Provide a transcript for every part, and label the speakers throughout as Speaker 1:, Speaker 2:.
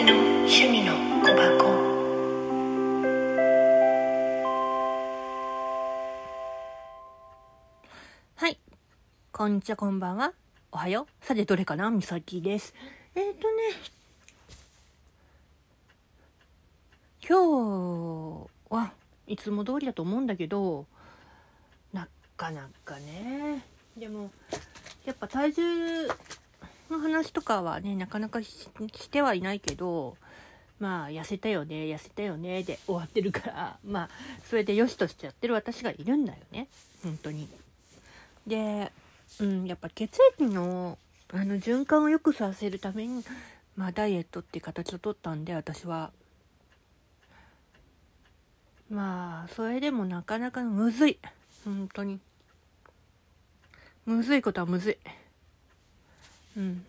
Speaker 1: 趣味の小箱
Speaker 2: はい。こんにちは、こんばんは。おはよう。さて、どれかな？みさきです。えっ、ー、とね、今日はいつも通りだと思うんだけど、なかなかね、でも、やっぱ体重の話とかはね、なかなかしてはいないけど、まあ、痩せたよね、痩せたよね、で終わってるから、まあ、それで良しとしてやってる私がいるんだよね。本当に。で、うん、やっぱ血液のあの循環を良くさせるために、まあ、ダイエットっていう形を取ったんで私はまあそれでもなかなかむずい本当にむずいことはむずいうん。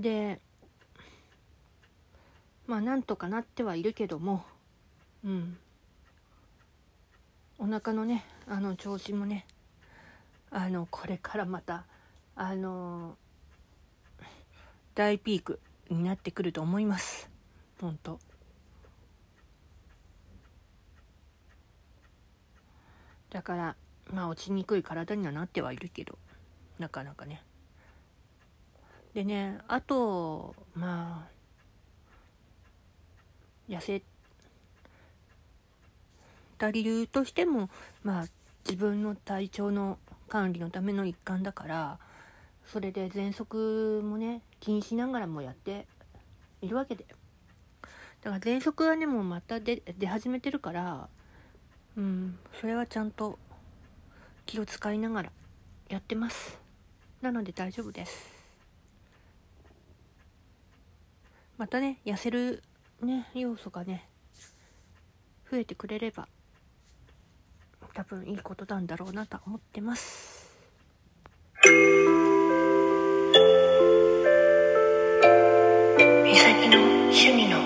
Speaker 2: でまあなんとかなってはいるけどもうん。お腹のねあの調子もねあのこれからまたあの大ピークになってくると思います。本当だからまあ落ちにくい体にはなってはいるけど。なかなかね。でねあとまあ痩せた理由としてもまあ自分の体調の管理のための一環だからそれで喘息もね気にしながらもやっているわけで。だから喘息はねもうまた出出始めてるからうんそれはちゃんと気を使いながらやってます。なので大丈夫です。またね痩せるね要素がね増えてくれれば多分いいことなんだろうなと思ってます。
Speaker 1: 美咲の趣味の